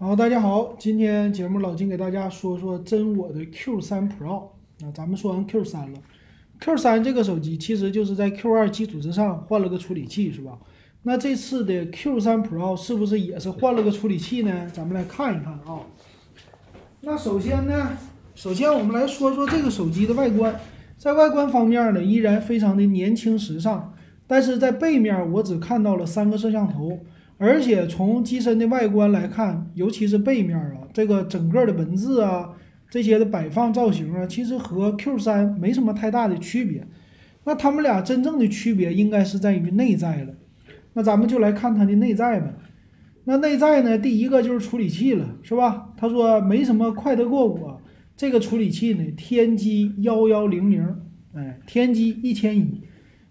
好，大家好，今天节目老金给大家说说真我的 Q3 Pro。那咱们说完 Q3 了，Q3 这个手机其实就是在 Q2 基础之上换了个处理器，是吧？那这次的 Q3 Pro 是不是也是换了个处理器呢？咱们来看一看啊。那首先呢，首先我们来说说这个手机的外观，在外观方面呢，依然非常的年轻时尚，但是在背面我只看到了三个摄像头。而且从机身的外观来看，尤其是背面啊，这个整个的文字啊，这些的摆放造型啊，其实和 Q3 没什么太大的区别。那它们俩真正的区别应该是在于内在了。那咱们就来看它的内在吧。那内在呢，第一个就是处理器了，是吧？他说没什么快得过我这个处理器呢，天玑幺幺零零，哎，天玑一千一，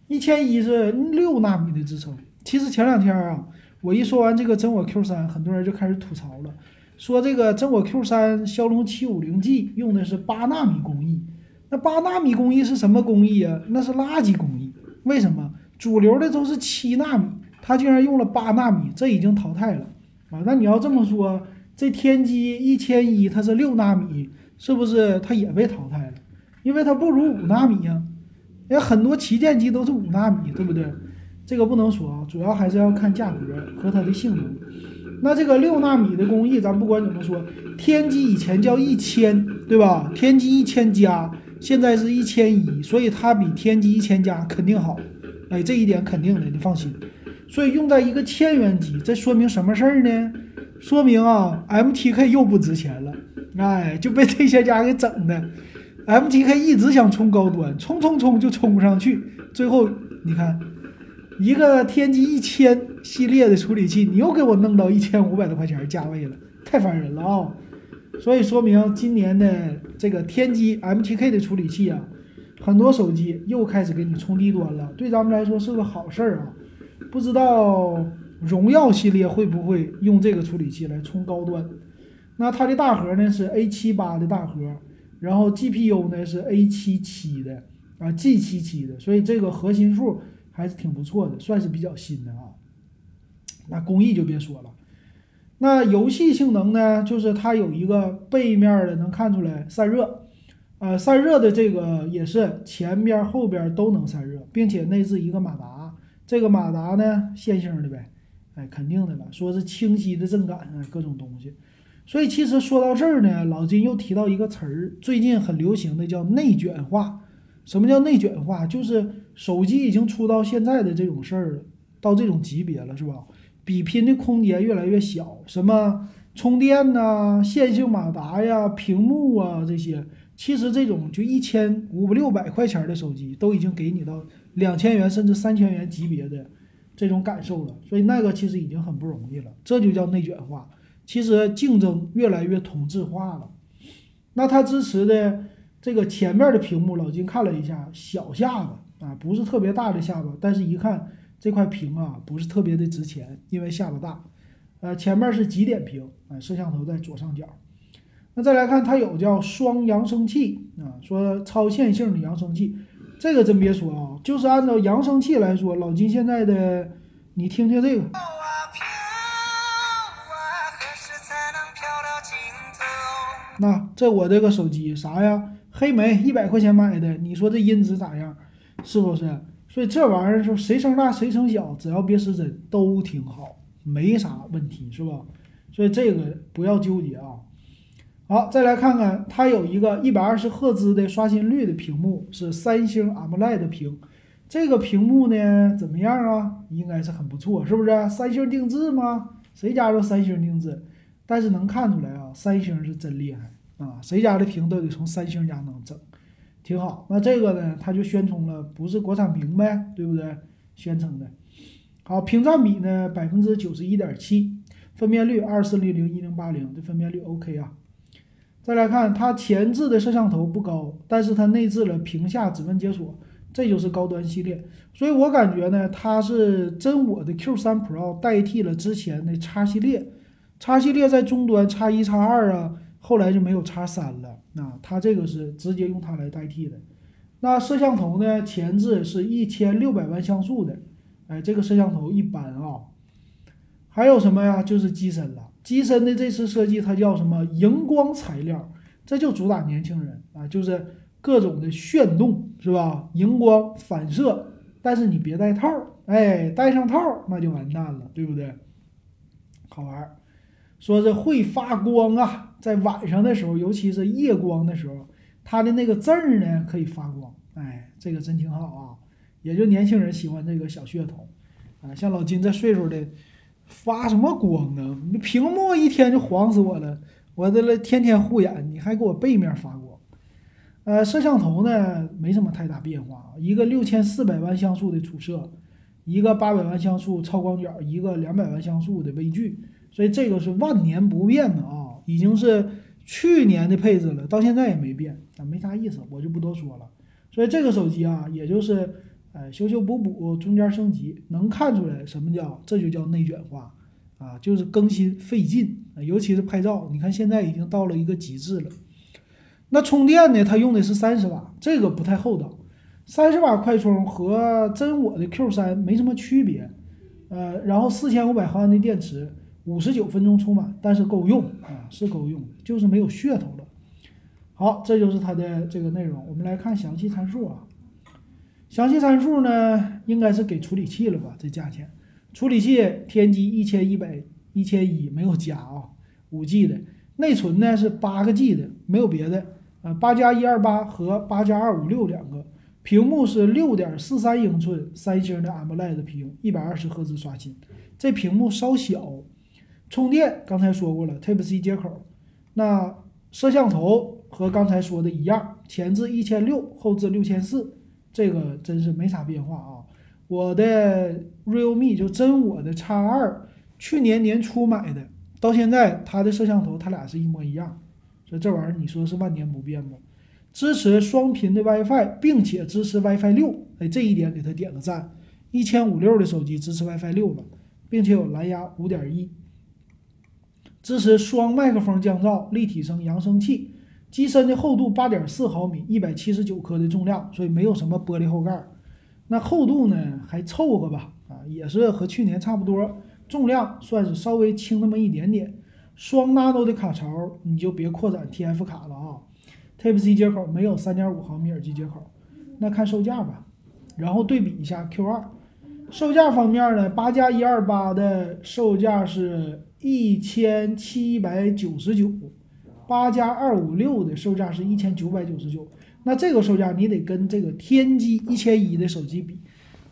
一千一是六纳米的支撑。其实前两天啊。我一说完这个真我 Q 三，很多人就开始吐槽了，说这个真我 Q 三骁龙七五零 G 用的是八纳米工艺，那八纳米工艺是什么工艺啊？那是垃圾工艺。为什么？主流的都是七纳米，它竟然用了八纳米，这已经淘汰了啊！那你要这么说，这天玑一千一它是六纳米，是不是它也被淘汰了？因为它不如五纳米呀，也很多旗舰机都是五纳米，对不对？这个不能说啊，主要还是要看价格和它的性能。那这个六纳米的工艺，咱不管怎么说，天玑以前叫一千，对吧？天玑一千加，现在是一千一，所以它比天玑一千加肯定好。哎，这一点肯定的，你放心。所以用在一个千元机，这说明什么事儿呢？说明啊，MTK 又不值钱了。哎，就被这些家给整的。MTK 一直想冲高端，冲冲冲就冲不上去，最后你看。一个天玑一千系列的处理器，你又给我弄到一千五百多块钱价位了，太烦人了啊！所以说明今年的这个天玑 MTK 的处理器啊，很多手机又开始给你冲低端了，对咱们来说是个好事儿啊。不知道荣耀系列会不会用这个处理器来冲高端？那它的大核呢是 A 七八的大核，然后 GPU 呢是 A 七七的啊 G 七七的，所以这个核心数。还是挺不错的，算是比较新的啊。那工艺就别说了。那游戏性能呢？就是它有一个背面的能看出来散热，呃，散热的这个也是前边后边都能散热，并且内置一个马达。这个马达呢，线性的呗，哎，肯定的了。说是清晰的震感啊，各种东西。所以其实说到这儿呢，老金又提到一个词儿，最近很流行的叫内卷化。什么叫内卷化？就是手机已经出到现在的这种事儿了，到这种级别了，是吧？比拼的空间越来越小，什么充电呐、线性马达呀、屏幕啊这些，其实这种就一千五六百块钱的手机，都已经给你到两千元甚至三千元级别的这种感受了。所以那个其实已经很不容易了，这就叫内卷化。其实竞争越来越同质化了。那它支持的。这个前面的屏幕，老金看了一下，小下巴啊，不是特别大的下巴，但是一看这块屏啊，不是特别的值钱，因为下巴大。呃，前面是极点屏啊，摄像头在左上角。那再来看，它有叫双扬声器啊，说超线性的扬声器，这个真别说啊，就是按照扬声器来说，老金现在的，你听听这个。那这我这个手机啥呀？黑莓一百块钱买的，你说这音质咋样？是不是？所以这玩意儿说谁声大谁声小，只要别失真都挺好，没啥问题，是吧？所以这个不要纠结啊。好，再来看看，它有一个一百二十赫兹的刷新率的屏幕，是三星 AMOLED 屏。这个屏幕呢怎么样啊？应该是很不错，是不是？三星定制吗？谁家都三星定制，但是能看出来啊，三星是真厉害。啊，谁家的屏都得从三星家能整，挺好。那这个呢，它就宣称了不是国产屏呗，对不对？宣称的。好，屏占比呢百分之九十一点七，分辨率二四零零一零八零，这分辨率 OK 啊。再来看它前置的摄像头不高，但是它内置了屏下指纹解锁，这就是高端系列。所以我感觉呢，它是真我的 Q3 Pro 代替了之前的 X 系列，X 系列在终端 X 一 X 二啊。后来就没有叉三了，那它这个是直接用它来代替的。那摄像头呢？前置是一千六百万像素的，哎，这个摄像头一般啊。还有什么呀？就是机身了。机身的这次设计它叫什么？荧光材料，这就主打年轻人啊，就是各种的炫动，是吧？荧光反射，但是你别戴套，哎，戴上套那就完蛋了，对不对？好玩，说是会发光啊，在晚上的时候，尤其是夜光的时候，它的那个字儿呢可以发光，哎，这个真挺好啊，也就年轻人喜欢这个小噱头啊，像老金这岁数的。发什么光啊？你屏幕一天就晃死我了，我这了天天护眼，你还给我背面发光。呃，摄像头呢没什么太大变化，一个六千四百万像素的主摄，一个八百万像素超广角，一个两百万像素的微距，所以这个是万年不变的啊，已经是去年的配置了，到现在也没变，啊，没啥意思，我就不多说了。所以这个手机啊，也就是。哎，修修补补，中间升级，能看出来什么叫？这就叫内卷化啊！就是更新费劲，尤其是拍照，你看现在已经到了一个极致了。那充电呢？它用的是三十瓦，这个不太厚道。三十瓦快充和真我的 Q 三没什么区别，呃，然后四千五百毫安的电池，五十九分钟充满，但是够用啊，是够用的，就是没有噱头了。好，这就是它的这个内容。我们来看详细参数啊。详细参数呢，应该是给处理器了吧？这价钱，处理器天玑一千一百一千一没有加啊，五 G 的内存呢是八个 G 的，没有别的啊，八加一二八和八加二五六两个，屏幕是六点四三英寸三星的 AMOLED 屏，一百二十赫兹刷新，这屏幕稍小。充电刚才说过了，Type C 接口。那摄像头和刚才说的一样，前置一千六，后置六千四。这个真是没啥变化啊！我的 realme 就真我的 X 二，去年年初买的，到现在它的摄像头它俩是一模一样，所以这玩意儿你说是万年不变吗？支持双频的 WiFi，并且支持 WiFi 六，哎，这一点给它点个赞。一千五六的手机支持 WiFi 六了，并且有蓝牙五点一，支持双麦克风降噪、立体声扬声器。机身的厚度八点四毫米，一百七十九克的重量，所以没有什么玻璃后盖。那厚度呢，还凑合吧，啊，也是和去年差不多。重量算是稍微轻那么一点点。双 nano 的卡槽，你就别扩展 TF 卡了啊。Type C 接口没有三点五毫米耳机接口。那看售价吧，然后对比一下 Q 二。售价方面呢，八加一二八的售价是一千七百九十九。八加二五六的售价是一千九百九十九，那这个售价你得跟这个天玑一千一的手机比，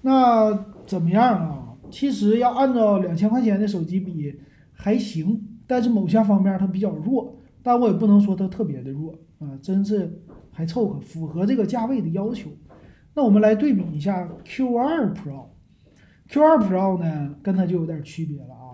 那怎么样啊？其实要按照两千块钱的手机比还行，但是某些方面它比较弱，但我也不能说它特别的弱啊，真是还凑合，符合这个价位的要求。那我们来对比一下 Q 二 Pro，Q 二 Pro 呢跟它就有点区别了啊，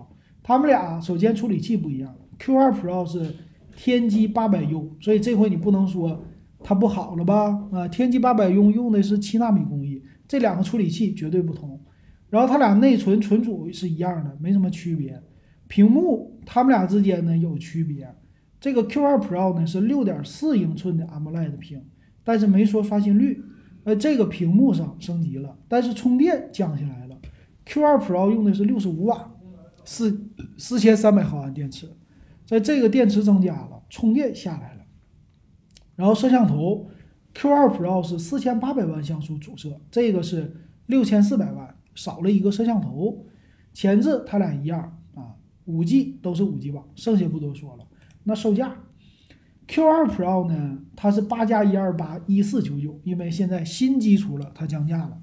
他们俩首先处理器不一样，Q 二 Pro 是。天玑八百 U，所以这回你不能说它不好了吧？啊，天玑八百 U 用的是七纳米工艺，这两个处理器绝对不同。然后它俩内存存储是一样的，没什么区别。屏幕它们俩之间呢有区别。这个 Q2 Pro 呢是六点四英寸的 AMOLED 屏，但是没说刷新率。呃，这个屏幕上升级了，但是充电降下来了。Q2 Pro 用的是六十五瓦，四四千三百毫安电池。在这个电池增加了，充电下来了，然后摄像头，Q2 Pro 是四千八百万像素主摄，这个是六千四百万，少了一个摄像头。前置它俩一样啊，五 G 都是五 G 网，剩下不多说了。那售价，Q2 Pro 呢，它是八加一二八一四九九，因为现在新机出了，它降价了。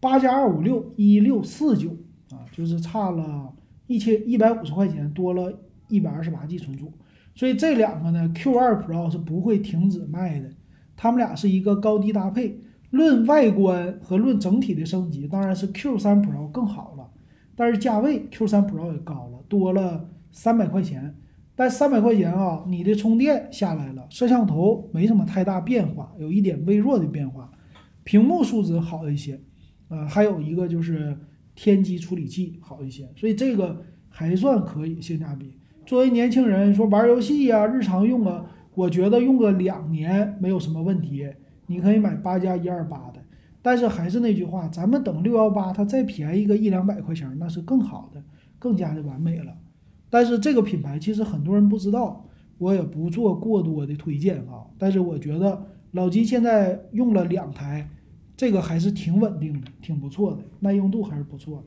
八加二五六一六四九啊，就是差了一千一百五十块钱多了。一百二十八 G 存储，所以这两个呢，Q2 Pro 是不会停止卖的，它们俩是一个高低搭配。论外观和论整体的升级，当然是 Q3 Pro 更好了，但是价位 Q3 Pro 也高了，多了三百块钱。但三百块钱啊，你的充电下来了，摄像头没什么太大变化，有一点微弱的变化，屏幕素质好一些，呃，还有一个就是天玑处理器好一些，所以这个还算可以，性价比。作为年轻人说玩游戏呀，日常用啊，我觉得用个两年没有什么问题。你可以买八加一二八的，但是还是那句话，咱们等六幺八它再便宜个一两百块钱，那是更好的。更。加的完美了。但是这个品牌其实很多人不知道，我也不做过多的推荐啊。但是我觉得老金现在用了两台，这个还是挺稳定的，挺不错的，耐用度还是不错的。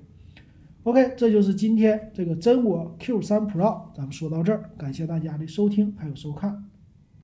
OK，这就是今天这个真我 Q3 Pro，咱们说到这儿，感谢大家的收听还有收看。